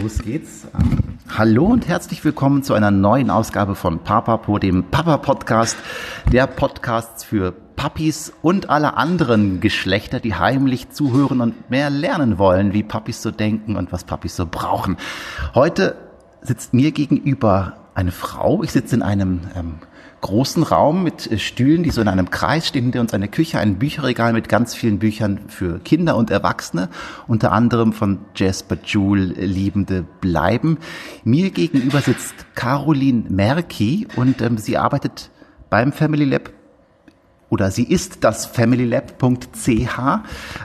Los geht's. Hallo und herzlich willkommen zu einer neuen Ausgabe von Papapo, dem Papa-Podcast, der Podcast für Papis und alle anderen Geschlechter, die heimlich zuhören und mehr lernen wollen, wie Papis so denken und was Papis so brauchen. Heute sitzt mir gegenüber eine Frau. Ich sitze in einem ähm, großen Raum mit äh, Stühlen, die so in einem Kreis stehen, hinter uns eine Küche, ein Bücherregal mit ganz vielen Büchern für Kinder und Erwachsene, unter anderem von Jasper Joule Liebende bleiben. Mir gegenüber sitzt Caroline Merki und ähm, sie arbeitet beim Family Lab oder sie ist das familylab.ch.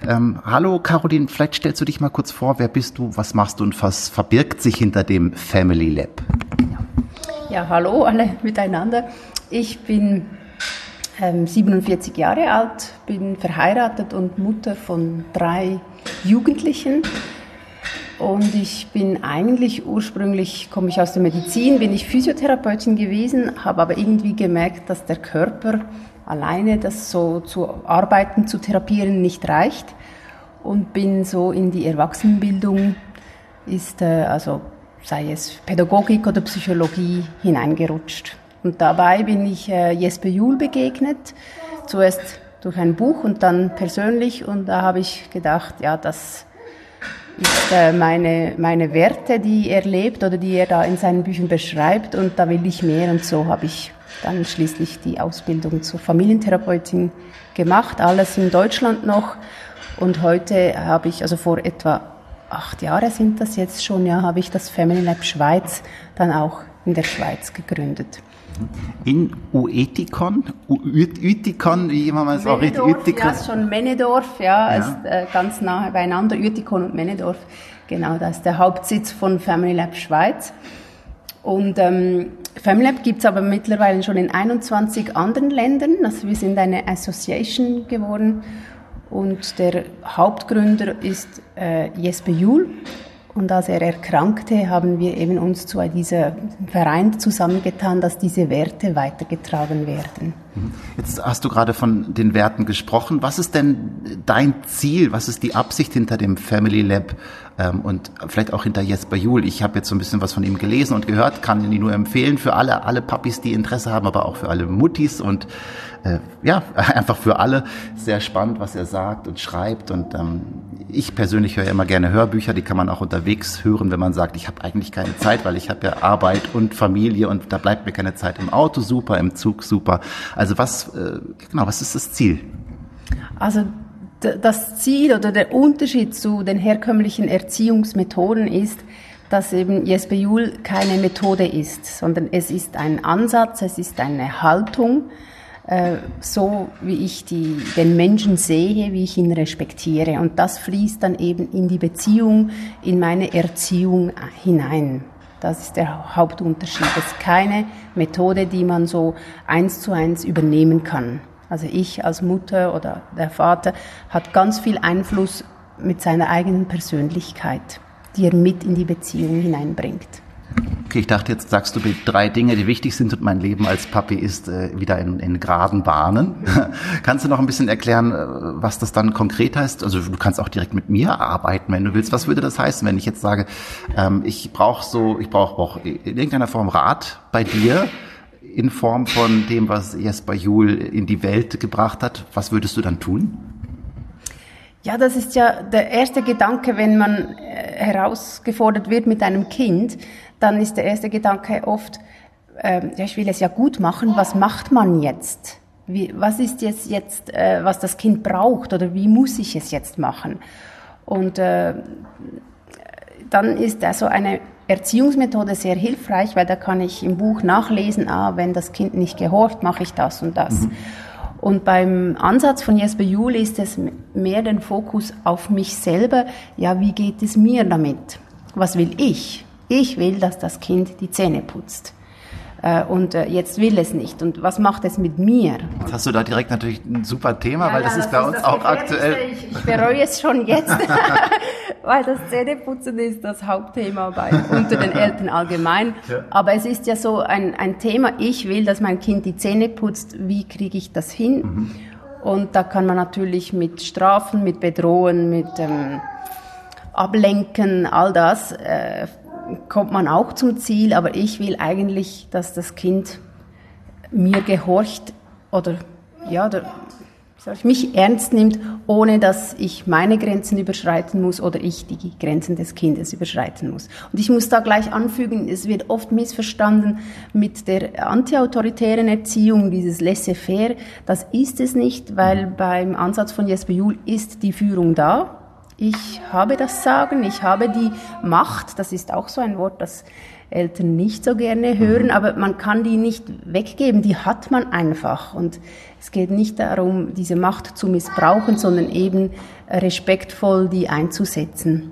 Ähm, hallo Caroline, vielleicht stellst du dich mal kurz vor, wer bist du, was machst du und was verbirgt sich hinter dem Family Lab? Ja, hallo alle miteinander. Ich bin ähm, 47 Jahre alt, bin verheiratet und Mutter von drei Jugendlichen. Und ich bin eigentlich ursprünglich, komme ich aus der Medizin, bin ich Physiotherapeutin gewesen, habe aber irgendwie gemerkt, dass der Körper alleine das so zu arbeiten, zu therapieren nicht reicht. Und bin so in die Erwachsenenbildung, ist äh, also sei es Pädagogik oder Psychologie hineingerutscht. Und dabei bin ich äh, Jesper Juhl begegnet, zuerst durch ein Buch und dann persönlich. Und da habe ich gedacht, ja, das ist äh, meine, meine Werte, die er lebt oder die er da in seinen Büchern beschreibt. Und da will ich mehr. Und so habe ich dann schließlich die Ausbildung zur Familientherapeutin gemacht. Alles in Deutschland noch. Und heute habe ich, also vor etwa acht Jahren sind das jetzt schon, ja, habe ich das Family Lab Schweiz dann auch in der Schweiz gegründet in Uetikon, Uetikon, wie immer man es auch richtig, Uetikon. Ja, ist schon Menedorf, ja, ja. ist äh, ganz nahe beieinander, Uetikon und Menedorf. Genau, das ist der Hauptsitz von Family Lab Schweiz. Und ähm, Family Lab gibt es aber mittlerweile schon in 21 anderen Ländern. Also wir sind eine Association geworden und der Hauptgründer ist äh, Jesper Juhl und als er erkrankte, haben wir eben uns zu diesem Verein zusammengetan, dass diese Werte weitergetragen werden. Jetzt hast du gerade von den Werten gesprochen. Was ist denn dein Ziel? Was ist die Absicht hinter dem Family Lab ähm, und vielleicht auch hinter Jesper Juhl? Ich habe jetzt so ein bisschen was von ihm gelesen und gehört, kann ihn nur empfehlen für alle, alle Papis, die Interesse haben, aber auch für alle Muttis und äh, ja, einfach für alle. Sehr spannend, was er sagt und schreibt. Und ähm, ich persönlich höre immer gerne Hörbücher, die kann man auch unterwegs hören, wenn man sagt, ich habe eigentlich keine Zeit, weil ich habe ja Arbeit und Familie und da bleibt mir keine Zeit im Auto super, im Zug super. Also was, äh, genau, was ist das Ziel? Also das Ziel oder der Unterschied zu den herkömmlichen Erziehungsmethoden ist, dass eben Jesper Juhl keine Methode ist, sondern es ist ein Ansatz, es ist eine Haltung, äh, so wie ich die, den Menschen sehe, wie ich ihn respektiere. Und das fließt dann eben in die Beziehung, in meine Erziehung hinein. Das ist der Hauptunterschied. Es ist keine Methode, die man so eins zu eins übernehmen kann. Also ich als Mutter oder der Vater hat ganz viel Einfluss mit seiner eigenen Persönlichkeit, die er mit in die Beziehung hineinbringt. Okay, ich dachte, jetzt sagst du die drei Dinge, die wichtig sind und mein Leben als Papi ist äh, wieder in, in geraden Bahnen. kannst du noch ein bisschen erklären, äh, was das dann konkret heißt? Also du kannst auch direkt mit mir arbeiten, wenn du willst. Was würde das heißen, wenn ich jetzt sage, ähm, ich brauche so, ich brauche auch in irgendeiner Form Rat bei dir in Form von dem, was Jesper Juhl in die Welt gebracht hat. Was würdest du dann tun? Ja, das ist ja der erste Gedanke, wenn man äh, herausgefordert wird mit einem Kind, dann ist der erste Gedanke oft, äh, ja, ich will es ja gut machen, was macht man jetzt? Wie, was ist jetzt, jetzt äh, was das Kind braucht oder wie muss ich es jetzt machen? Und äh, dann ist also eine Erziehungsmethode sehr hilfreich, weil da kann ich im Buch nachlesen, ah, wenn das Kind nicht gehorcht, mache ich das und das. Mhm. Und beim Ansatz von Jesper Juhl ist es mehr den Fokus auf mich selber. Ja, wie geht es mir damit? Was will ich? Ich will, dass das Kind die Zähne putzt. Äh, und äh, jetzt will es nicht. Und was macht es mit mir? Jetzt hast du da direkt natürlich ein super Thema, ja, weil das ja, ist bei uns auch aktuell. Ich, ich bereue es schon jetzt, weil das Zähneputzen ist das Hauptthema bei, unter den Eltern allgemein. Ja. Aber es ist ja so ein, ein Thema, ich will, dass mein Kind die Zähne putzt, wie kriege ich das hin? Mhm. Und da kann man natürlich mit Strafen, mit Bedrohen, mit... Ähm, ablenken, all das äh, kommt man auch zum Ziel, aber ich will eigentlich, dass das Kind mir gehorcht oder ja, oder ich, mich ernst nimmt, ohne dass ich meine Grenzen überschreiten muss oder ich die Grenzen des Kindes überschreiten muss. Und ich muss da gleich anfügen, es wird oft missverstanden mit der antiautoritären Erziehung, dieses Laissez-faire. Das ist es nicht, weil beim Ansatz von Jesper Juhl ist die Führung da. Ich habe das Sagen, ich habe die Macht, das ist auch so ein Wort, das Eltern nicht so gerne hören, mhm. aber man kann die nicht weggeben, die hat man einfach. Und es geht nicht darum, diese Macht zu missbrauchen, sondern eben respektvoll die einzusetzen.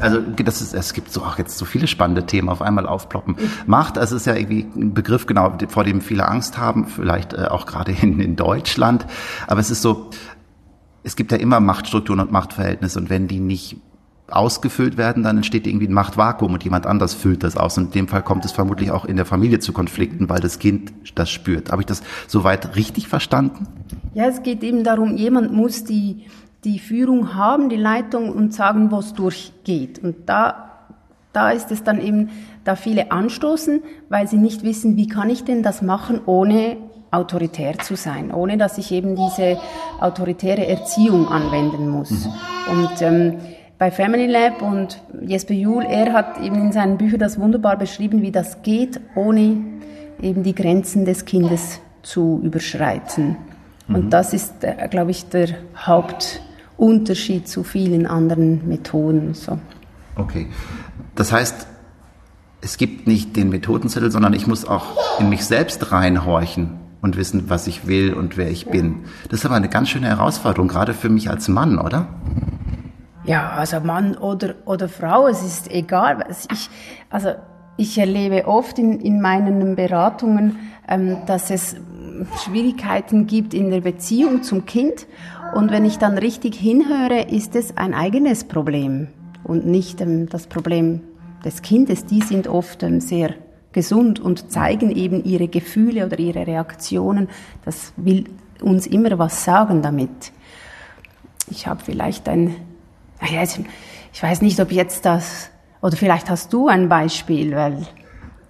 Also das ist, es gibt so auch jetzt so viele spannende Themen auf einmal aufploppen. Macht, also ist ja irgendwie ein Begriff genau, vor dem viele Angst haben, vielleicht äh, auch gerade in, in Deutschland. Aber es ist so, es gibt ja immer Machtstrukturen und Machtverhältnisse und wenn die nicht ausgefüllt werden, dann entsteht irgendwie ein Machtvakuum und jemand anders füllt das aus. Und in dem Fall kommt es vermutlich auch in der Familie zu Konflikten, weil das Kind das spürt. Habe ich das soweit richtig verstanden? Ja, es geht eben darum, jemand muss die, die Führung haben, die Leitung und sagen, wo es durchgeht. Und da, da ist es dann eben, da viele anstoßen, weil sie nicht wissen, wie kann ich denn das machen, ohne autoritär zu sein, ohne dass ich eben diese autoritäre Erziehung anwenden muss. Mhm. Und ähm, bei Family Lab und Jesper Juhl, er hat eben in seinen Büchern das wunderbar beschrieben, wie das geht, ohne eben die Grenzen des Kindes zu überschreiten. Mhm. Und das ist, äh, glaube ich, der Hauptunterschied zu vielen anderen Methoden. So. Okay. Das heißt, es gibt nicht den Methodenzettel, sondern ich muss auch in mich selbst reinhorchen und wissen, was ich will und wer ich bin. Das ist aber eine ganz schöne Herausforderung, gerade für mich als Mann, oder? Ja, also Mann oder, oder Frau, es ist egal. Ich, also ich erlebe oft in, in meinen Beratungen, ähm, dass es Schwierigkeiten gibt in der Beziehung zum Kind. Und wenn ich dann richtig hinhöre, ist es ein eigenes Problem und nicht ähm, das Problem des Kindes. Die sind oft ähm, sehr gesund und zeigen eben ihre Gefühle oder ihre Reaktionen. Das will uns immer was sagen damit. Ich habe vielleicht ein naja, ich weiß nicht, ob jetzt das, oder vielleicht hast du ein Beispiel, weil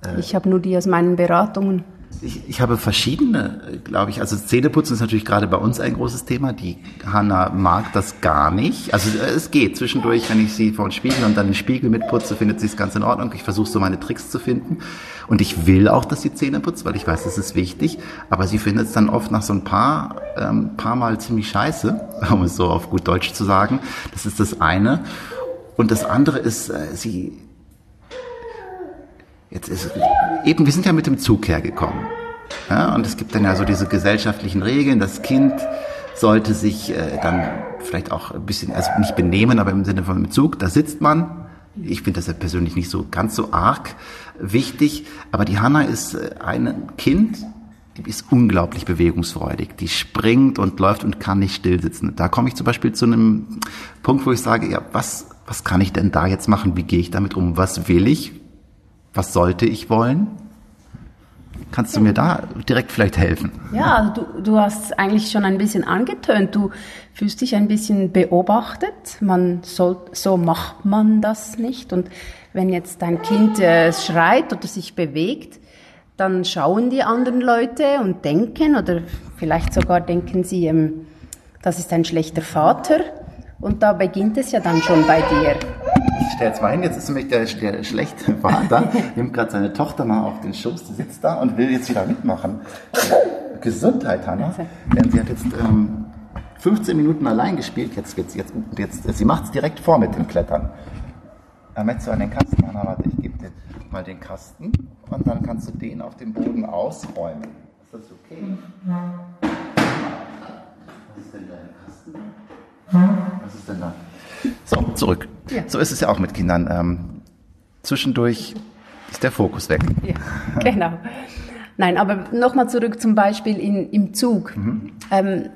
äh, ich habe nur die aus meinen Beratungen. Ich, ich habe verschiedene, glaube ich. Also Zähneputzen ist natürlich gerade bei uns ein großes Thema. Die Hanna mag das gar nicht. Also äh, es geht zwischendurch, wenn ich sie vor den Spiegel und dann den Spiegel mitputze, findet sie es ganz in Ordnung. Ich versuche so meine Tricks zu finden. Und ich will auch, dass sie Zähne putzt, weil ich weiß, das ist wichtig. Aber sie findet es dann oft nach so ein paar, ähm, paar Mal ziemlich scheiße, um es so auf gut Deutsch zu sagen. Das ist das eine. Und das andere ist, äh, sie Jetzt ist eben, wir sind ja mit dem Zug hergekommen. Ja, und es gibt dann ja so diese gesellschaftlichen Regeln. Das Kind sollte sich äh, dann vielleicht auch ein bisschen, also nicht benehmen, aber im Sinne von im Zug, da sitzt man. Ich finde das ja persönlich nicht so ganz so arg wichtig, aber die Hanna ist äh, ein Kind, die ist unglaublich bewegungsfreudig. Die springt und läuft und kann nicht still sitzen. Da komme ich zum Beispiel zu einem Punkt, wo ich sage, ja, was, was kann ich denn da jetzt machen? Wie gehe ich damit um? Was will ich? Was sollte ich wollen? Kannst du mir da direkt vielleicht helfen? Ja, du, du hast eigentlich schon ein bisschen angetönt. Du fühlst dich ein bisschen beobachtet. Man soll, so macht man das nicht. Und wenn jetzt dein Kind äh, schreit oder sich bewegt, dann schauen die anderen Leute und denken oder vielleicht sogar denken sie, ähm, das ist ein schlechter Vater. Und da beginnt es ja dann schon bei dir stell jetzt mal hin, jetzt ist nämlich der, der schlechte Vater, nimmt gerade seine Tochter mal auf den Schoß, die sitzt da und will jetzt wieder mitmachen. Gesundheit, Hanna. Denn sie hat jetzt ähm, 15 Minuten allein gespielt, jetzt, jetzt, jetzt, jetzt sie macht es direkt vor mit dem Klettern. Er möchtest du an den Kasten, Hanna, warte, ich gebe dir mal den Kasten und dann kannst du den auf dem Boden ausräumen. Ist das okay? Was ist denn dein Kasten? Was ist denn da? So, zurück. Ja. So ist es ja auch mit Kindern. Ähm, zwischendurch ist der Fokus weg. Ja, genau. Nein, aber nochmal zurück zum Beispiel in, im Zug. Mhm. Ähm,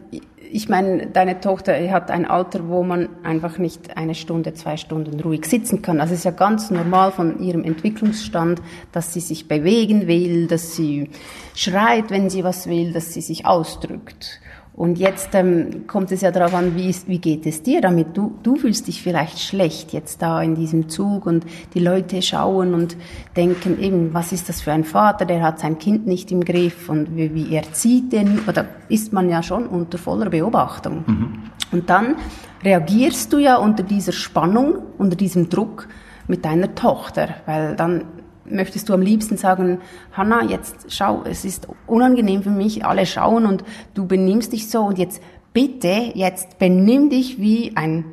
ich meine, deine Tochter hat ein Alter, wo man einfach nicht eine Stunde, zwei Stunden ruhig sitzen kann. Also es ist ja ganz normal von ihrem Entwicklungsstand, dass sie sich bewegen will, dass sie schreit, wenn sie was will, dass sie sich ausdrückt. Und jetzt ähm, kommt es ja darauf an, wie, ist, wie geht es dir damit? Du, du fühlst dich vielleicht schlecht jetzt da in diesem Zug und die Leute schauen und denken eben, was ist das für ein Vater, der hat sein Kind nicht im Griff und wie, wie erzieht den, oder ist man ja schon unter voller Beobachtung. Mhm. Und dann reagierst du ja unter dieser Spannung, unter diesem Druck mit deiner Tochter, weil dann möchtest du am liebsten sagen, Hanna, jetzt schau, es ist unangenehm für mich, alle schauen und du benimmst dich so und jetzt bitte, jetzt benimm dich wie ein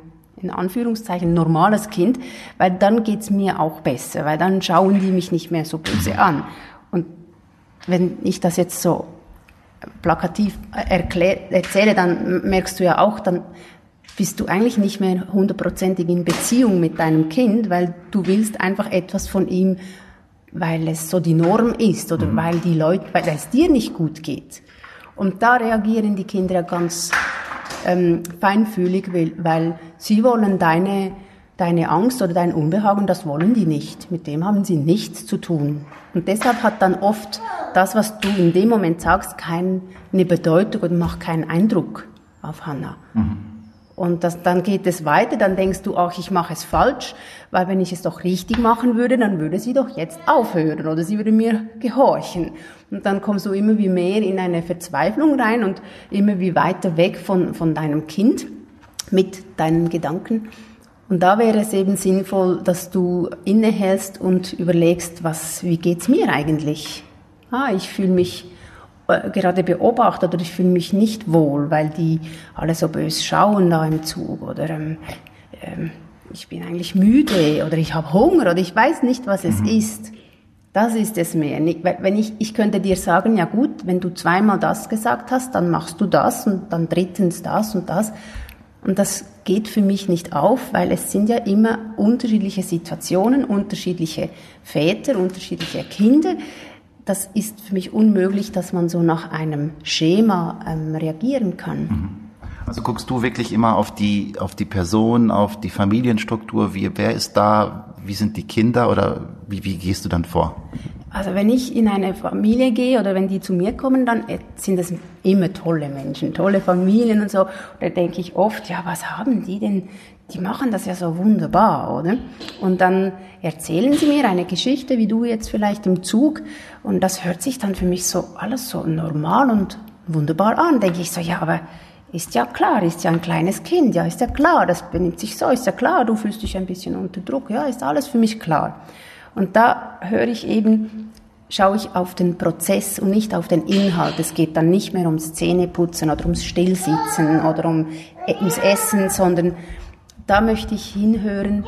in Anführungszeichen normales Kind, weil dann geht's mir auch besser, weil dann schauen die mich nicht mehr so böse an. Und wenn ich das jetzt so plakativ erklär, erzähle, dann merkst du ja auch, dann bist du eigentlich nicht mehr hundertprozentig in Beziehung mit deinem Kind, weil du willst einfach etwas von ihm weil es so die Norm ist oder mhm. weil die Leute, weil es dir nicht gut geht. Und da reagieren die Kinder ja ganz ähm, feinfühlig, weil, weil sie wollen deine, deine Angst oder dein Unbehagen, das wollen die nicht. Mit dem haben sie nichts zu tun. Und deshalb hat dann oft das, was du in dem Moment sagst, keine Bedeutung und macht keinen Eindruck auf Hannah. Mhm. Und das, dann geht es weiter, dann denkst du, ach, ich mache es falsch, weil wenn ich es doch richtig machen würde, dann würde sie doch jetzt aufhören oder sie würde mir gehorchen. Und dann kommst du immer wie mehr in eine Verzweiflung rein und immer wie weiter weg von, von deinem Kind mit deinen Gedanken. Und da wäre es eben sinnvoll, dass du innehältst und überlegst, was, wie geht's mir eigentlich? Ah, ich fühle mich gerade beobachtet oder ich fühle mich nicht wohl, weil die alle so bös schauen da im Zug oder ähm, ähm, ich bin eigentlich müde oder ich habe Hunger oder ich weiß nicht, was es mhm. ist. Das ist es mehr. Wenn ich, ich könnte dir sagen, ja gut, wenn du zweimal das gesagt hast, dann machst du das und dann drittens das und das. Und das geht für mich nicht auf, weil es sind ja immer unterschiedliche Situationen, unterschiedliche Väter, unterschiedliche Kinder das ist für mich unmöglich, dass man so nach einem Schema ähm, reagieren kann. Mhm. Also guckst du wirklich immer auf die, auf die Person, auf die Familienstruktur, wie, wer ist da, wie sind die Kinder oder wie, wie gehst du dann vor? Also wenn ich in eine Familie gehe oder wenn die zu mir kommen, dann äh, sind das immer tolle Menschen, tolle Familien und so. Da denke ich oft, ja, was haben die denn die machen das ja so wunderbar, oder? Und dann erzählen sie mir eine Geschichte, wie du jetzt vielleicht im Zug, und das hört sich dann für mich so alles so normal und wunderbar an. Denke ich so, ja, aber ist ja klar, ist ja ein kleines Kind, ja, ist ja klar, das benimmt sich so, ist ja klar, du fühlst dich ein bisschen unter Druck, ja, ist alles für mich klar. Und da höre ich eben, schaue ich auf den Prozess und nicht auf den Inhalt. Es geht dann nicht mehr ums Zähneputzen oder ums Stillsitzen oder um, ums Essen, sondern da möchte ich hinhören,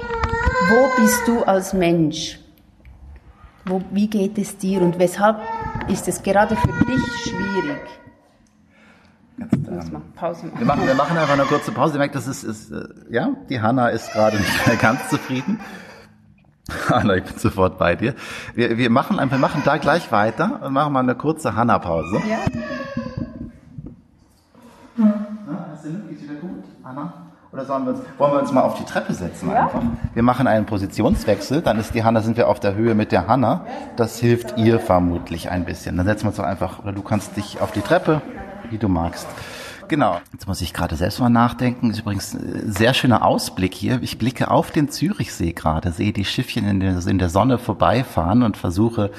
wo bist du als Mensch? Wo, wie geht es dir und weshalb ist es gerade für dich schwierig? Jetzt, ähm, Pause machen. Wir, machen, wir machen einfach eine kurze Pause. Ihr merkt, das ist, ist äh, ja, die Hanna ist gerade nicht mehr ganz zufrieden. Hanna, ich bin sofort bei dir. Wir, wir machen einfach, machen da gleich weiter und machen mal eine kurze Hanna-Pause. Ja. ja. Ist wieder gut, Hanna? Oder sollen wir uns, wollen wir uns mal auf die Treppe setzen ja. einfach? Wir machen einen Positionswechsel, dann ist die Hanna, sind wir auf der Höhe mit der Hanna. Das hilft ihr vermutlich ein bisschen. Dann setzen wir uns doch einfach, oder du kannst dich auf die Treppe, wie du magst. Genau. Jetzt muss ich gerade selbst mal nachdenken. Ist übrigens ein sehr schöner Ausblick hier. Ich blicke auf den Zürichsee gerade, sehe die Schiffchen in der, in der Sonne vorbeifahren und versuche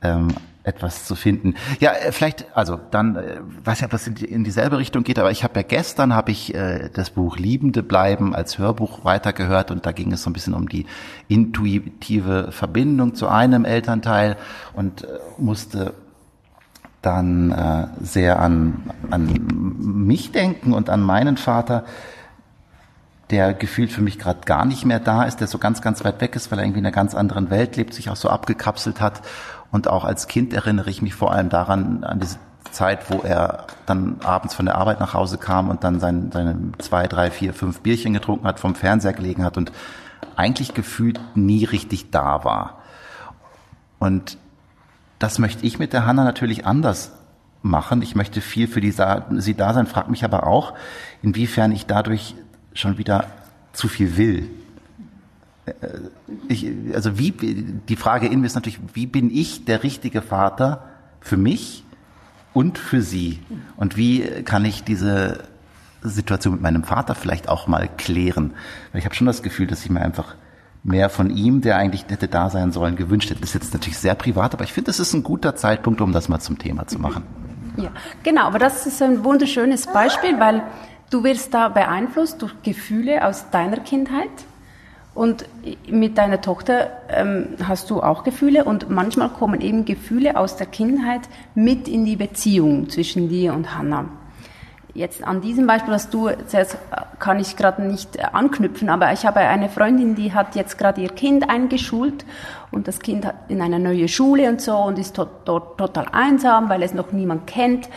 ähm, etwas zu finden. Ja, äh, vielleicht, also dann, äh, weiß ja, ob das in, die, in dieselbe Richtung geht, aber ich habe ja gestern habe ich äh, das Buch Liebende bleiben als Hörbuch weitergehört und da ging es so ein bisschen um die intuitive Verbindung zu einem Elternteil und äh, musste dann äh, sehr an, an mich denken und an meinen Vater, der gefühlt für mich gerade gar nicht mehr da ist, der so ganz, ganz weit weg ist, weil er irgendwie in einer ganz anderen Welt lebt, sich auch so abgekapselt hat und auch als Kind erinnere ich mich vor allem daran, an diese Zeit, wo er dann abends von der Arbeit nach Hause kam und dann sein, seine zwei, drei, vier, fünf Bierchen getrunken hat, vom Fernseher gelegen hat und eigentlich gefühlt nie richtig da war. Und das möchte ich mit der Hanna natürlich anders machen. Ich möchte viel für die, sie da sein, frage mich aber auch, inwiefern ich dadurch schon wieder zu viel will. Äh, ich, also wie, die Frage in mir ist natürlich, wie bin ich der richtige Vater für mich und für Sie. Und wie kann ich diese Situation mit meinem Vater vielleicht auch mal klären? Weil ich habe schon das Gefühl, dass ich mir einfach mehr von ihm, der eigentlich hätte da sein sollen, gewünscht hätte. Das ist jetzt natürlich sehr privat, aber ich finde, das ist ein guter Zeitpunkt, um das mal zum Thema zu machen. Ja, genau, aber das ist ein wunderschönes Beispiel, weil du wirst da beeinflusst durch Gefühle aus deiner Kindheit. Und mit deiner Tochter ähm, hast du auch Gefühle und manchmal kommen eben Gefühle aus der Kindheit mit in die Beziehung zwischen dir und Hannah. Jetzt an diesem Beispiel, was du erzählst, kann ich gerade nicht anknüpfen, aber ich habe eine Freundin, die hat jetzt gerade ihr Kind eingeschult und das Kind hat in einer neuen Schule und so und ist dort total einsam, weil es noch niemand kennt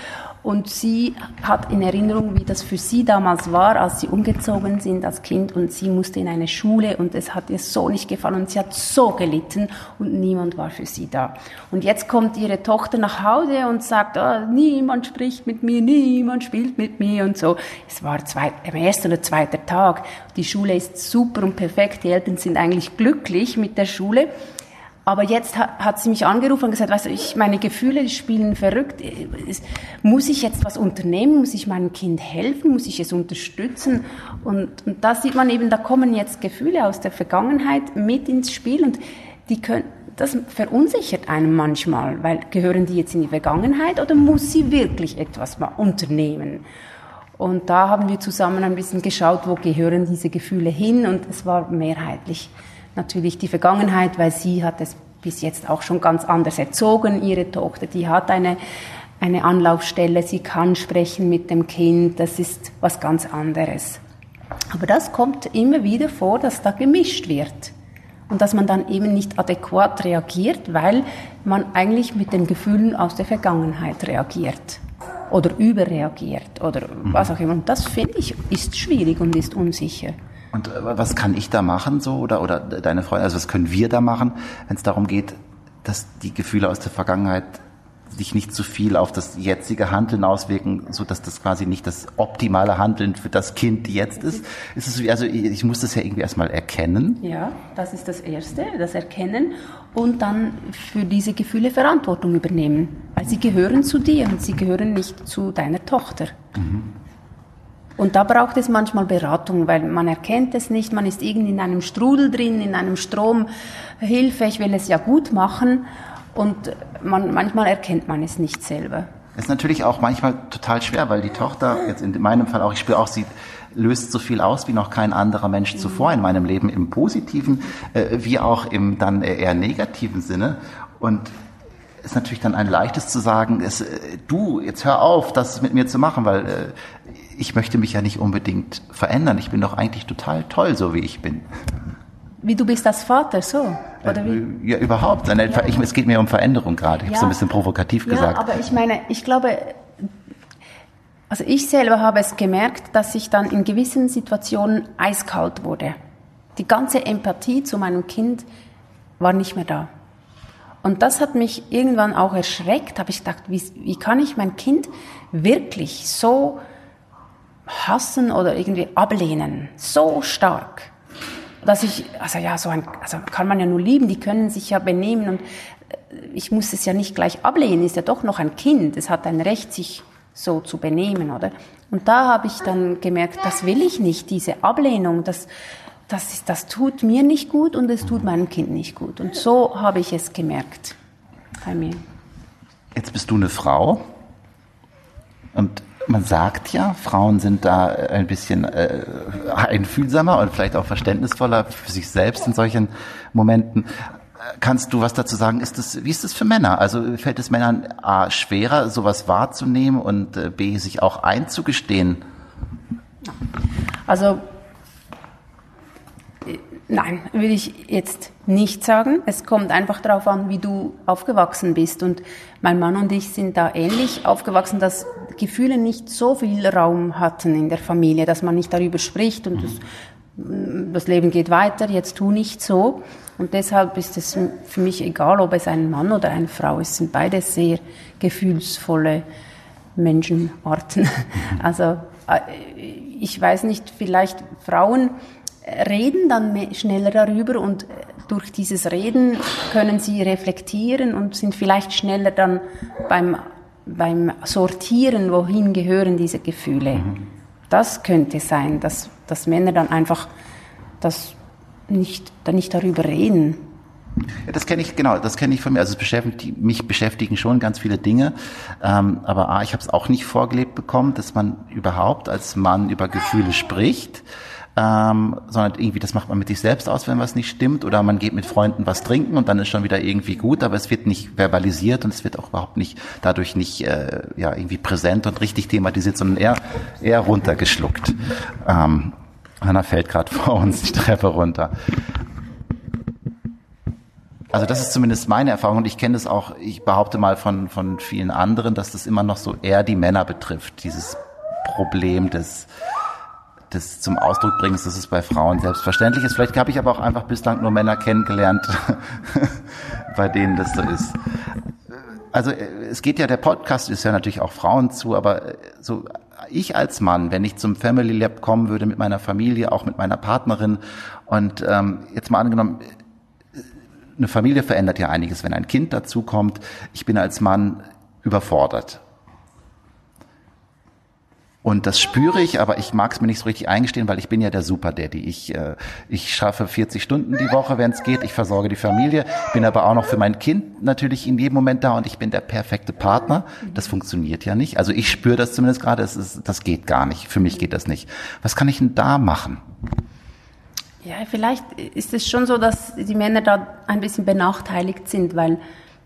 und sie hat in Erinnerung, wie das für sie damals war, als sie umgezogen sind als Kind und sie musste in eine Schule und es hat ihr so nicht gefallen und sie hat so gelitten und niemand war für sie da. Und jetzt kommt ihre Tochter nach Hause und sagt, oh, niemand spricht mit mir, niemand spielt mit mir und so. Es war zwei, am ersten oder zweiten Tag. Die Schule ist super und perfekt, die Eltern sind eigentlich glücklich mit der Schule. Aber jetzt hat, sie mich angerufen und gesagt, weißt du, ich, meine Gefühle spielen verrückt. Muss ich jetzt was unternehmen? Muss ich meinem Kind helfen? Muss ich es unterstützen? Und, und da sieht man eben, da kommen jetzt Gefühle aus der Vergangenheit mit ins Spiel und die können, das verunsichert einen manchmal, weil gehören die jetzt in die Vergangenheit oder muss sie wirklich etwas mal unternehmen? Und da haben wir zusammen ein bisschen geschaut, wo gehören diese Gefühle hin und es war mehrheitlich natürlich die Vergangenheit, weil sie hat es bis jetzt auch schon ganz anders erzogen, ihre Tochter. Die hat eine, eine Anlaufstelle, sie kann sprechen mit dem Kind, das ist was ganz anderes. Aber das kommt immer wieder vor, dass da gemischt wird und dass man dann eben nicht adäquat reagiert, weil man eigentlich mit den Gefühlen aus der Vergangenheit reagiert oder überreagiert oder was auch immer. Und das finde ich ist schwierig und ist unsicher. Und äh, was kann ich da machen so oder oder deine Freunde, also was können wir da machen, wenn es darum geht, dass die Gefühle aus der Vergangenheit sich nicht zu viel auf das jetzige Handeln auswirken, so dass das quasi nicht das optimale Handeln für das Kind jetzt ist. ist es, also ich muss das ja irgendwie erstmal erkennen. Ja, das ist das Erste, das Erkennen und dann für diese Gefühle Verantwortung übernehmen, weil sie gehören zu dir und sie gehören nicht zu deiner Tochter. Mhm. Und da braucht es manchmal Beratung, weil man erkennt es nicht, man ist irgendwie in einem Strudel drin, in einem Strom, Hilfe, ich will es ja gut machen und man, manchmal erkennt man es nicht selber. Das ist natürlich auch manchmal total schwer, weil die Tochter, jetzt in meinem Fall auch, ich spüre auch, sie löst so viel aus wie noch kein anderer Mensch zuvor in meinem Leben, im positiven äh, wie auch im dann eher negativen Sinne. Und ist natürlich dann ein leichtes zu sagen, es, äh, du, jetzt hör auf, das mit mir zu machen, weil äh, ich möchte mich ja nicht unbedingt verändern. Ich bin doch eigentlich total toll, so wie ich bin. Wie du bist als Vater, so? Oder wie? Ja, überhaupt. Ja. Ich, es geht mir um Veränderung gerade. Ich ja. habe so ein bisschen provokativ ja, gesagt. aber ich meine, ich glaube, also ich selber habe es gemerkt, dass ich dann in gewissen Situationen eiskalt wurde. Die ganze Empathie zu meinem Kind war nicht mehr da. Und das hat mich irgendwann auch erschreckt, habe ich gedacht, wie, wie kann ich mein Kind wirklich so hassen oder irgendwie ablehnen. So stark. Dass ich, also ja, so ein, also kann man ja nur lieben, die können sich ja benehmen und äh, ich muss es ja nicht gleich ablehnen, ist ja doch noch ein Kind, es hat ein Recht, sich so zu benehmen, oder? Und da habe ich dann gemerkt, das will ich nicht, diese Ablehnung, das, das, ist, das tut mir nicht gut und es tut meinem Kind nicht gut. Und so habe ich es gemerkt bei mir. Jetzt bist du eine Frau und man sagt ja, Frauen sind da äh, ein bisschen äh, einfühlsamer und vielleicht auch verständnisvoller für sich selbst in solchen Momenten. Kannst du was dazu sagen? Ist das, wie ist das für Männer? Also fällt es Männern A schwerer, sowas wahrzunehmen und äh, B sich auch einzugestehen? Also Nein, würde ich jetzt nicht sagen. Es kommt einfach darauf an, wie du aufgewachsen bist. Und mein Mann und ich sind da ähnlich aufgewachsen, dass Gefühle nicht so viel Raum hatten in der Familie, dass man nicht darüber spricht und das, das Leben geht weiter, jetzt tu nicht so. Und deshalb ist es für mich egal, ob es ein Mann oder eine Frau ist, sind beide sehr gefühlsvolle Menschenarten. Also äh, ich weiß nicht, vielleicht Frauen reden dann schneller darüber und durch dieses Reden können sie reflektieren und sind vielleicht schneller dann beim beim Sortieren, wohin gehören diese Gefühle. Mhm. Das könnte sein, dass, dass Männer dann einfach das nicht, dann nicht darüber reden. Ja, das kenne ich, genau, das kenne ich von mir. Also beschäftigt, mich beschäftigen schon ganz viele Dinge. Ähm, aber A, ich habe es auch nicht vorgelebt bekommen, dass man überhaupt als Mann über Gefühle spricht. Ähm, sondern irgendwie, das macht man mit sich selbst aus, wenn was nicht stimmt, oder man geht mit Freunden was trinken und dann ist schon wieder irgendwie gut, aber es wird nicht verbalisiert und es wird auch überhaupt nicht dadurch nicht äh, ja irgendwie präsent und richtig thematisiert, sondern eher eher runtergeschluckt. Ähm, Hanna fällt gerade vor uns die Treppe runter. Also das ist zumindest meine Erfahrung und ich kenne das auch, ich behaupte mal von, von vielen anderen, dass das immer noch so eher die Männer betrifft, dieses Problem des, des zum Ausdruck bringst, dass es bei Frauen selbstverständlich ist. Vielleicht habe ich aber auch einfach bislang nur Männer kennengelernt, bei denen das so ist. Also es geht ja, der Podcast ist ja natürlich auch Frauen zu, aber so ich als Mann, wenn ich zum Family Lab kommen würde mit meiner Familie, auch mit meiner Partnerin und ähm, jetzt mal angenommen, eine Familie verändert ja einiges, wenn ein Kind dazukommt. Ich bin als Mann überfordert. Und das spüre ich, aber ich mag es mir nicht so richtig eingestehen, weil ich bin ja der Super Daddy. Ich, äh, ich schaffe 40 Stunden die Woche, wenn es geht. Ich versorge die Familie, bin aber auch noch für mein Kind natürlich in jedem Moment da und ich bin der perfekte Partner. Das funktioniert ja nicht. Also ich spüre das zumindest gerade, das, das geht gar nicht. Für mich geht das nicht. Was kann ich denn da machen? Ja, vielleicht ist es schon so, dass die Männer da ein bisschen benachteiligt sind, weil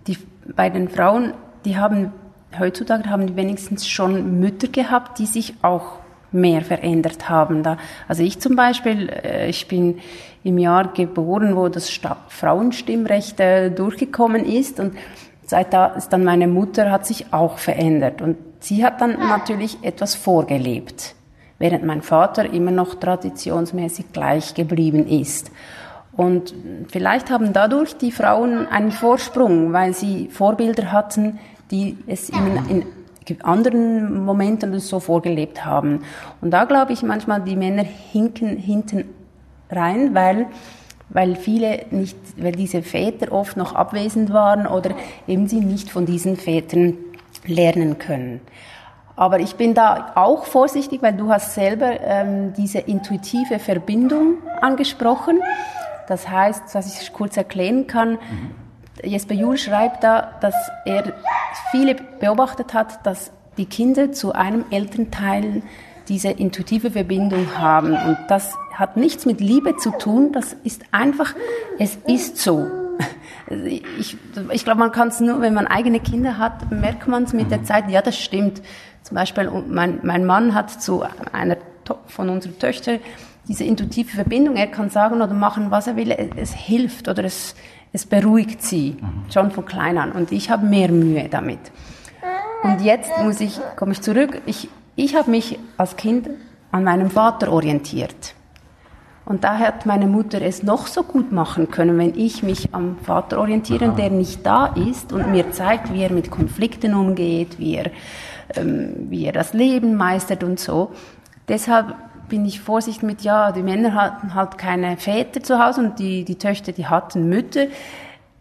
die, bei den Frauen, die haben heutzutage haben wenigstens schon Mütter gehabt, die sich auch mehr verändert haben. Da, also ich zum Beispiel, äh, ich bin im Jahr geboren, wo das Frauenstimmrecht durchgekommen ist und seit da ist dann meine Mutter hat sich auch verändert und sie hat dann natürlich etwas vorgelebt während mein Vater immer noch traditionsmäßig gleich geblieben ist. Und vielleicht haben dadurch die Frauen einen Vorsprung, weil sie Vorbilder hatten, die es in, in anderen Momenten so vorgelebt haben. Und da glaube ich manchmal, die Männer hinken hinten rein, weil weil viele nicht, weil diese Väter oft noch abwesend waren oder eben sie nicht von diesen Vätern lernen können. Aber ich bin da auch vorsichtig, weil du hast selber ähm, diese intuitive Verbindung angesprochen. Das heißt, was ich kurz erklären kann, mhm. Jesper Juhl schreibt da, dass er viele beobachtet hat, dass die Kinder zu einem Elternteil diese intuitive Verbindung haben. Und das hat nichts mit Liebe zu tun, das ist einfach, es ist so. Ich, ich glaube, man kann es nur, wenn man eigene Kinder hat, merkt man es mit der mhm. Zeit, ja, das stimmt. Zum Beispiel, mein, mein Mann hat zu einer von unseren Töchtern diese intuitive Verbindung. Er kann sagen oder machen, was er will. Es hilft oder es, es beruhigt sie mhm. schon von klein an. Und ich habe mehr Mühe damit. Und jetzt muss ich, komme ich zurück. Ich, ich habe mich als Kind an meinem Vater orientiert. Und da hat meine Mutter es noch so gut machen können, wenn ich mich am Vater orientiere, Aha. der nicht da ist und mir zeigt, wie er mit Konflikten umgeht, wie er, ähm, wie er das Leben meistert und so. Deshalb bin ich vorsichtig mit, ja, die Männer hatten halt keine Väter zu Hause und die, die Töchter, die hatten Mütter.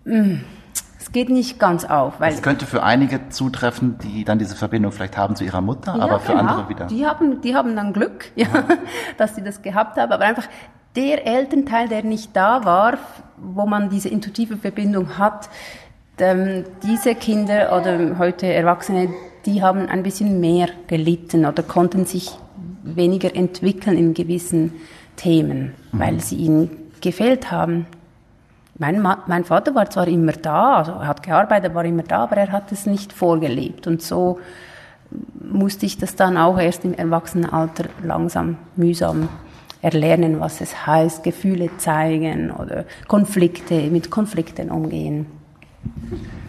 Hm, es geht nicht ganz auf. Weil es könnte für einige zutreffen, die dann diese Verbindung vielleicht haben zu ihrer Mutter, ja, aber für genau. andere wieder. Die haben, die haben dann Glück, ja, dass sie das gehabt haben. Aber einfach der Elternteil, der nicht da war, wo man diese intuitive Verbindung hat, ähm, diese Kinder oder heute Erwachsene, die haben ein bisschen mehr gelitten oder konnten sich weniger entwickeln in gewissen Themen, mhm. weil sie ihnen gefehlt haben. Mein, mein, Vater war zwar immer da, also er hat gearbeitet, war immer da, aber er hat es nicht vorgelebt. Und so musste ich das dann auch erst im Erwachsenenalter langsam, mühsam erlernen, was es heißt, Gefühle zeigen oder Konflikte, mit Konflikten umgehen.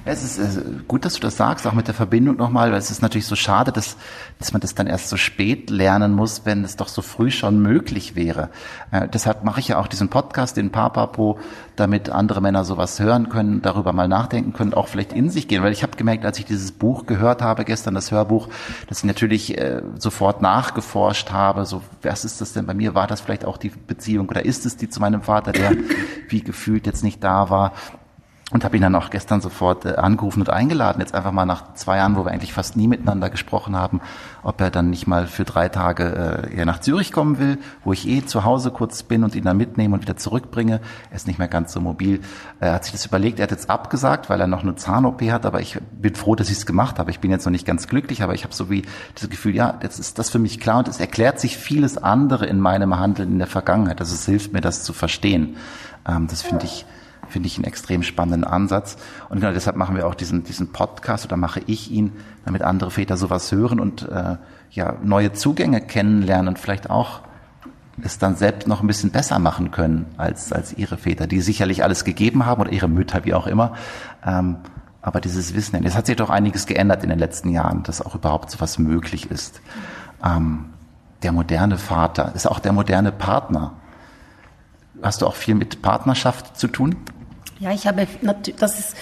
Es ist gut, dass du das sagst, auch mit der Verbindung nochmal, weil es ist natürlich so schade, dass, dass man das dann erst so spät lernen muss, wenn es doch so früh schon möglich wäre. Äh, deshalb mache ich ja auch diesen Podcast, den Papapo, damit andere Männer sowas hören können, darüber mal nachdenken können, auch vielleicht in sich gehen. Weil ich habe gemerkt, als ich dieses Buch gehört habe, gestern das Hörbuch, dass ich natürlich äh, sofort nachgeforscht habe, so, was ist das denn bei mir? War das vielleicht auch die Beziehung oder ist es die zu meinem Vater, der wie gefühlt jetzt nicht da war? Und habe ihn dann auch gestern sofort äh, angerufen und eingeladen, jetzt einfach mal nach zwei Jahren, wo wir eigentlich fast nie miteinander gesprochen haben, ob er dann nicht mal für drei Tage äh, nach Zürich kommen will, wo ich eh zu Hause kurz bin und ihn dann mitnehme und wieder zurückbringe. Er ist nicht mehr ganz so mobil. Er hat sich das überlegt, er hat jetzt abgesagt, weil er noch eine Zahn-OP hat, aber ich bin froh, dass ich es gemacht habe. Ich bin jetzt noch nicht ganz glücklich, aber ich habe so wie das Gefühl, ja, jetzt ist das für mich klar und es erklärt sich vieles andere in meinem Handeln in der Vergangenheit. Also es hilft mir, das zu verstehen. Ähm, das finde ich finde ich einen extrem spannenden Ansatz. Und genau deshalb machen wir auch diesen, diesen Podcast oder mache ich ihn, damit andere Väter sowas hören und äh, ja, neue Zugänge kennenlernen und vielleicht auch es dann selbst noch ein bisschen besser machen können als, als ihre Väter, die sicherlich alles gegeben haben oder ihre Mütter, wie auch immer. Ähm, aber dieses Wissen, es hat sich doch einiges geändert in den letzten Jahren, dass auch überhaupt so was möglich ist. Ähm, der moderne Vater ist auch der moderne Partner. Hast du auch viel mit Partnerschaft zu tun? Ja, ich habe das ist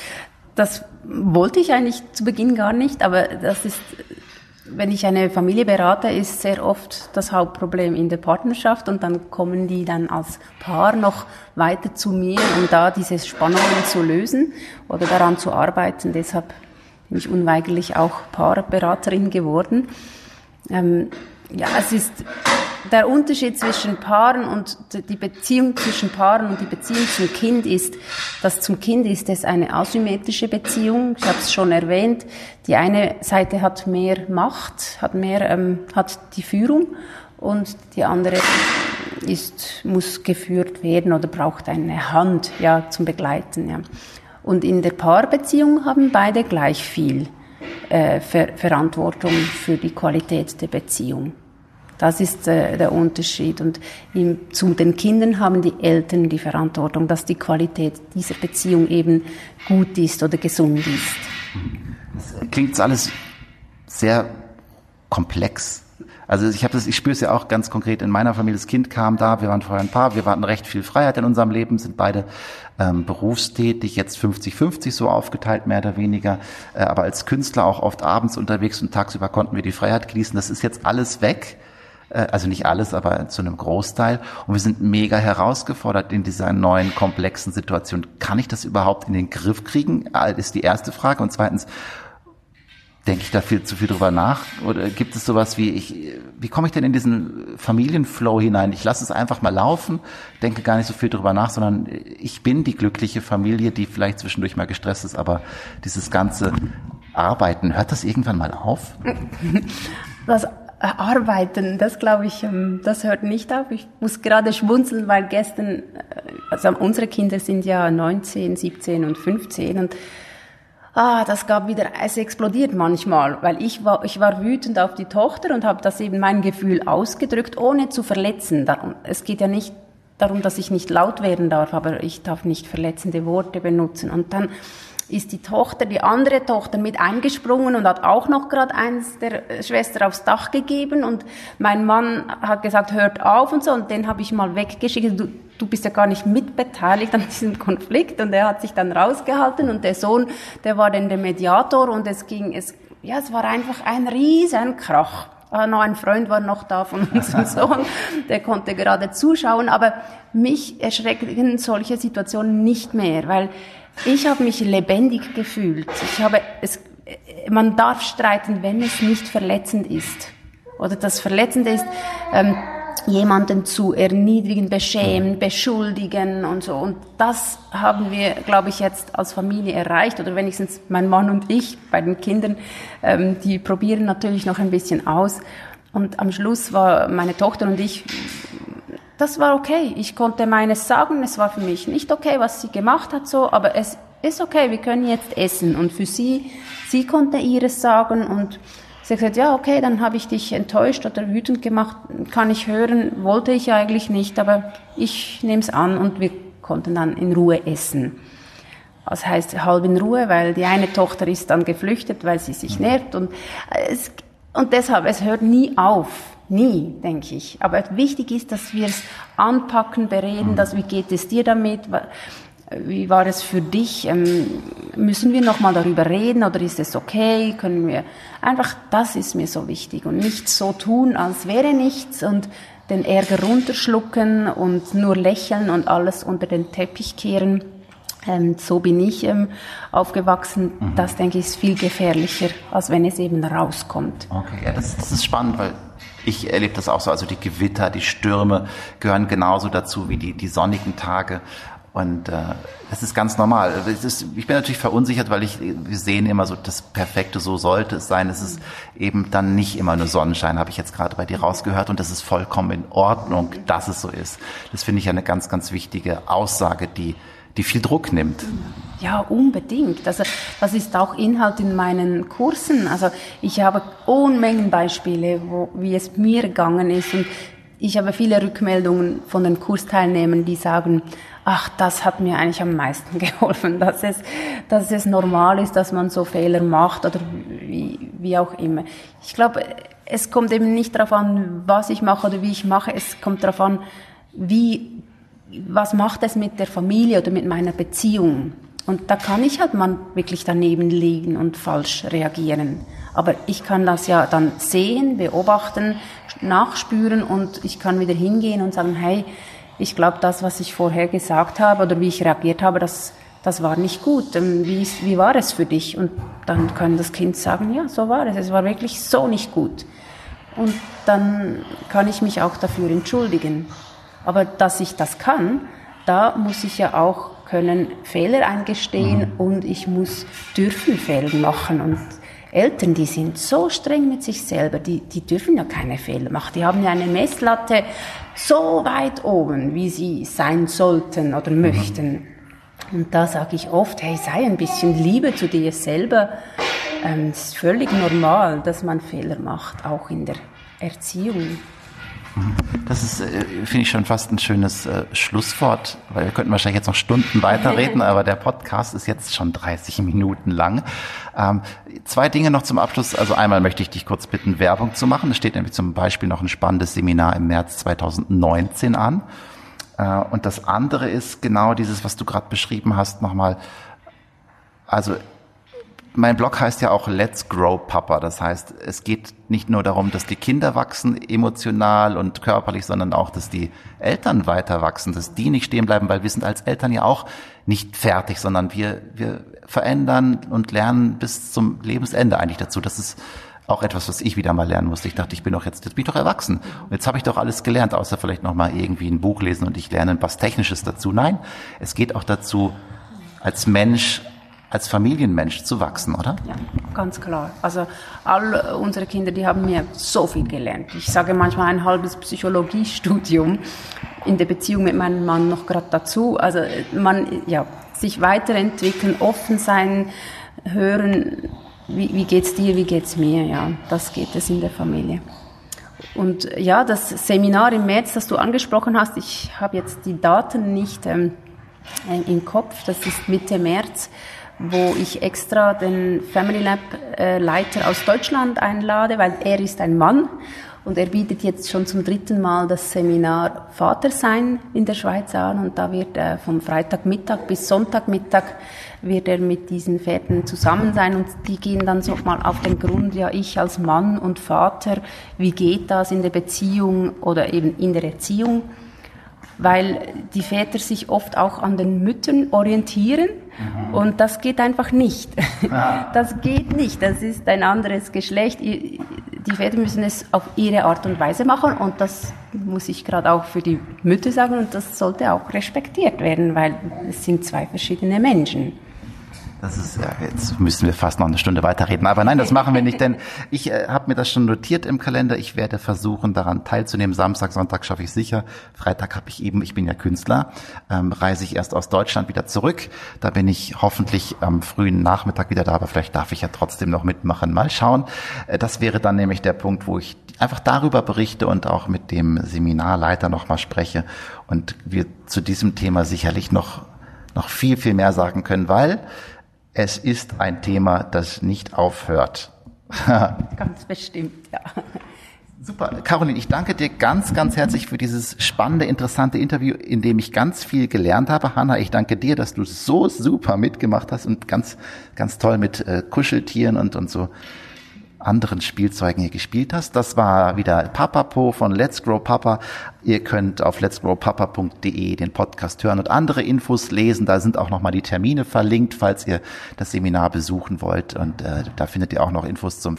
das wollte ich eigentlich zu Beginn gar nicht, aber das ist wenn ich eine Familie berate, ist sehr oft das Hauptproblem in der Partnerschaft und dann kommen die dann als Paar noch weiter zu mir, um da diese Spannungen zu lösen oder daran zu arbeiten. Deshalb bin ich unweigerlich auch Paarberaterin geworden. Ähm, ja, es ist der Unterschied zwischen Paaren und die Beziehung zwischen Paaren und die Beziehung zum Kind ist, dass zum Kind ist es eine asymmetrische Beziehung. Ich habe es schon erwähnt. Die eine Seite hat mehr Macht, hat mehr, ähm, hat die Führung und die andere ist, muss geführt werden oder braucht eine Hand, ja, zum Begleiten, ja. Und in der Paarbeziehung haben beide gleich viel äh, Ver Verantwortung für die Qualität der Beziehung. Das ist äh, der Unterschied. Und im, zu den Kindern haben die Eltern die Verantwortung, dass die Qualität dieser Beziehung eben gut ist oder gesund ist. Das klingt alles sehr komplex. Also ich habe das, ich spüre es ja auch ganz konkret in meiner Familie. Das Kind kam da, wir waren vorher ein Paar, wir hatten recht viel Freiheit in unserem Leben, sind beide ähm, berufstätig, jetzt 50-50 so aufgeteilt, mehr oder weniger, äh, aber als Künstler auch oft abends unterwegs und tagsüber konnten wir die Freiheit genießen. Das ist jetzt alles weg. Äh, also nicht alles, aber zu einem Großteil. Und wir sind mega herausgefordert in dieser neuen komplexen Situation. Kann ich das überhaupt in den Griff kriegen? Äh, ist die erste Frage. Und zweitens, denke ich da viel zu viel drüber nach? Oder gibt es sowas wie, ich, wie komme ich denn in diesen Familienflow hinein? Ich lasse es einfach mal laufen, denke gar nicht so viel drüber nach, sondern ich bin die glückliche Familie, die vielleicht zwischendurch mal gestresst ist, aber dieses ganze Arbeiten, hört das irgendwann mal auf? Das Arbeiten, das glaube ich, ähm, das hört nicht auf. Ich muss gerade schmunzeln, weil gestern, äh, also unsere Kinder sind ja 19, 17 und 15 und ah, das gab wieder, es explodiert manchmal, weil ich war, ich war wütend auf die Tochter und habe das eben mein Gefühl ausgedrückt, ohne zu verletzen. Es geht ja nicht darum, dass ich nicht laut werden darf, aber ich darf nicht verletzende Worte benutzen. Und dann ist die Tochter, die andere Tochter mit eingesprungen und hat auch noch gerade eins der Schwester aufs Dach gegeben. Und mein Mann hat gesagt, hört auf und so. Und den habe ich mal weggeschickt. Du, du bist ja gar nicht mitbeteiligt an diesem Konflikt. Und er hat sich dann rausgehalten. Und der Sohn, der war dann der Mediator. Und es ging, es, ja, es war einfach ein riesen Krach. Ah, noch ein Freund war noch da von unserem Sohn, der konnte gerade zuschauen, aber mich erschrecken solche Situationen nicht mehr, weil ich habe mich lebendig gefühlt. Ich habe es, man darf streiten, wenn es nicht verletzend ist. Oder das Verletzende ist, ähm, jemanden zu erniedrigen, beschämen, beschuldigen und so. Und das haben wir, glaube ich, jetzt als Familie erreicht oder wenigstens mein Mann und ich bei den Kindern. Ähm, die probieren natürlich noch ein bisschen aus. Und am Schluss war meine Tochter und ich das war okay. Ich konnte meines sagen. Es war für mich nicht okay, was sie gemacht hat, so, aber es ist okay. Wir können jetzt essen. Und für sie, sie konnte ihres sagen und sie hat gesagt, ja, okay, dann habe ich dich enttäuscht oder wütend gemacht. Kann ich hören, wollte ich eigentlich nicht, aber ich nehme es an und wir konnten dann in Ruhe essen. Das heißt halb in Ruhe, weil die eine Tochter ist dann geflüchtet, weil sie sich nervt und es, und deshalb, es hört nie auf. Nie, denke ich. Aber wichtig ist, dass wir es anpacken, bereden, mhm. dass wie geht es dir damit? Wie war es für dich? Ähm, müssen wir nochmal darüber reden oder ist es okay? Können wir einfach, das ist mir so wichtig und nicht so tun, als wäre nichts und den Ärger runterschlucken und nur lächeln und alles unter den Teppich kehren. Ähm, so bin ich ähm, aufgewachsen. Mhm. Das, denke ich, ist viel gefährlicher, als wenn es eben rauskommt. Okay, ja, das, das ist spannend, weil ich erlebe das auch so. Also die Gewitter, die Stürme gehören genauso dazu wie die, die sonnigen Tage. Und äh, das ist ganz normal. Ist, ich bin natürlich verunsichert, weil ich, wir sehen immer so, das Perfekte, so sollte es sein. Es ist eben dann nicht immer nur Sonnenschein, habe ich jetzt gerade bei dir rausgehört. Und das ist vollkommen in Ordnung, dass es so ist. Das finde ich eine ganz, ganz wichtige Aussage, die, die viel Druck nimmt. Ja, unbedingt. Also das ist auch Inhalt in meinen Kursen. Also ich habe Unmengen Beispiele, wo, wie es mir gegangen ist. Und ich habe viele Rückmeldungen von den Kursteilnehmern, die sagen, ach, das hat mir eigentlich am meisten geholfen, dass es, dass es normal ist, dass man so Fehler macht oder wie, wie auch immer. Ich glaube, es kommt eben nicht darauf an, was ich mache oder wie ich mache, es kommt darauf an, wie, was macht es mit der Familie oder mit meiner Beziehung. Und da kann ich halt mal wirklich daneben liegen und falsch reagieren. Aber ich kann das ja dann sehen, beobachten, nachspüren und ich kann wieder hingehen und sagen, hey, ich glaube, das, was ich vorher gesagt habe oder wie ich reagiert habe, das, das war nicht gut. Ähm, wie, wie war es für dich? Und dann kann das Kind sagen, ja, so war es. Es war wirklich so nicht gut. Und dann kann ich mich auch dafür entschuldigen. Aber dass ich das kann, da muss ich ja auch können Fehler eingestehen mhm. und ich muss dürfen Fehler machen und Eltern, die sind so streng mit sich selber, die, die dürfen ja keine Fehler machen. Die haben ja eine Messlatte so weit oben, wie sie sein sollten oder mhm. möchten. Und da sage ich oft, hey, sei ein bisschen Liebe zu dir selber. Ähm, es ist völlig normal, dass man Fehler macht, auch in der Erziehung. Das ist, äh, finde ich schon fast ein schönes äh, Schlusswort, weil wir könnten wahrscheinlich jetzt noch Stunden weiterreden, aber der Podcast ist jetzt schon 30 Minuten lang. Ähm, zwei Dinge noch zum Abschluss. Also einmal möchte ich dich kurz bitten, Werbung zu machen. Es steht nämlich zum Beispiel noch ein spannendes Seminar im März 2019 an. Äh, und das andere ist genau dieses, was du gerade beschrieben hast, nochmal. Also mein Blog heißt ja auch Let's Grow Papa. Das heißt, es geht nicht nur darum, dass die Kinder wachsen, emotional und körperlich, sondern auch, dass die Eltern weiter wachsen, dass die nicht stehen bleiben, weil wir sind als Eltern ja auch nicht fertig, sondern wir, wir verändern und lernen bis zum Lebensende eigentlich dazu. Das ist auch etwas, was ich wieder mal lernen musste. Ich dachte, ich bin doch jetzt, jetzt bin ich doch erwachsen. Und jetzt habe ich doch alles gelernt, außer vielleicht noch mal irgendwie ein Buch lesen und ich lerne was Technisches dazu. Nein, es geht auch dazu, als Mensch als Familienmensch zu wachsen, oder? Ja, ganz klar. Also all unsere Kinder, die haben mir so viel gelernt. Ich sage manchmal ein halbes Psychologiestudium in der Beziehung mit meinem Mann noch gerade dazu. Also man, ja, sich weiterentwickeln, offen sein, hören, wie, wie geht's dir, wie geht's mir, ja, das geht es in der Familie. Und ja, das Seminar im März, das du angesprochen hast, ich habe jetzt die Daten nicht ähm, im Kopf, das ist Mitte März wo ich extra den Family Lab äh, Leiter aus Deutschland einlade, weil er ist ein Mann. Und er bietet jetzt schon zum dritten Mal das Seminar Vatersein in der Schweiz an. Und da wird er vom Freitagmittag bis Sonntagmittag wird er mit diesen Vätern zusammen sein. Und die gehen dann so mal auf den Grund, ja ich als Mann und Vater, wie geht das in der Beziehung oder eben in der Erziehung? Weil die Väter sich oft auch an den Müttern orientieren mhm. und das geht einfach nicht. Das geht nicht, das ist ein anderes Geschlecht. Die Väter müssen es auf ihre Art und Weise machen und das muss ich gerade auch für die Mütter sagen und das sollte auch respektiert werden, weil es sind zwei verschiedene Menschen. Das ist ja, jetzt müssen wir fast noch eine Stunde weiterreden. Aber nein, das machen wir nicht, denn ich äh, habe mir das schon notiert im Kalender. Ich werde versuchen, daran teilzunehmen. Samstag, Sonntag schaffe ich sicher. Freitag habe ich eben, ich bin ja Künstler, ähm, reise ich erst aus Deutschland wieder zurück. Da bin ich hoffentlich am frühen Nachmittag wieder da, aber vielleicht darf ich ja trotzdem noch mitmachen. Mal schauen. Äh, das wäre dann nämlich der Punkt, wo ich einfach darüber berichte und auch mit dem Seminarleiter nochmal spreche und wir zu diesem Thema sicherlich noch noch viel, viel mehr sagen können, weil es ist ein Thema, das nicht aufhört. ganz bestimmt, ja. Super. Caroline, ich danke dir ganz, ganz herzlich für dieses spannende, interessante Interview, in dem ich ganz viel gelernt habe. Hanna, ich danke dir, dass du so super mitgemacht hast und ganz, ganz toll mit äh, Kuscheltieren und, und so anderen Spielzeugen hier gespielt hast. Das war wieder Papapo von Let's Grow Papa. Ihr könnt auf letsgrowpapa.de den Podcast hören und andere Infos lesen. Da sind auch nochmal die Termine verlinkt, falls ihr das Seminar besuchen wollt. Und äh, da findet ihr auch noch Infos zum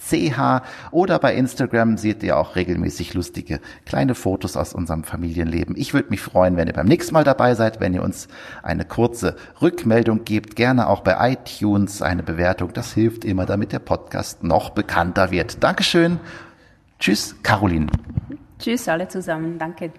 familylab.ch oder bei Instagram seht ihr auch regelmäßig lustige kleine Fotos aus unserem Familienleben. Ich würde mich freuen, wenn ihr beim nächsten Mal dabei seid, wenn ihr uns eine kurze Rückmeldung gebt. Gerne auch bei iTunes eine Bewertung. Das hilft immer, damit der Podcast noch bekannter wird. Dankeschön. Tschüss, Caroline. Tschüss alle zusammen. Danke.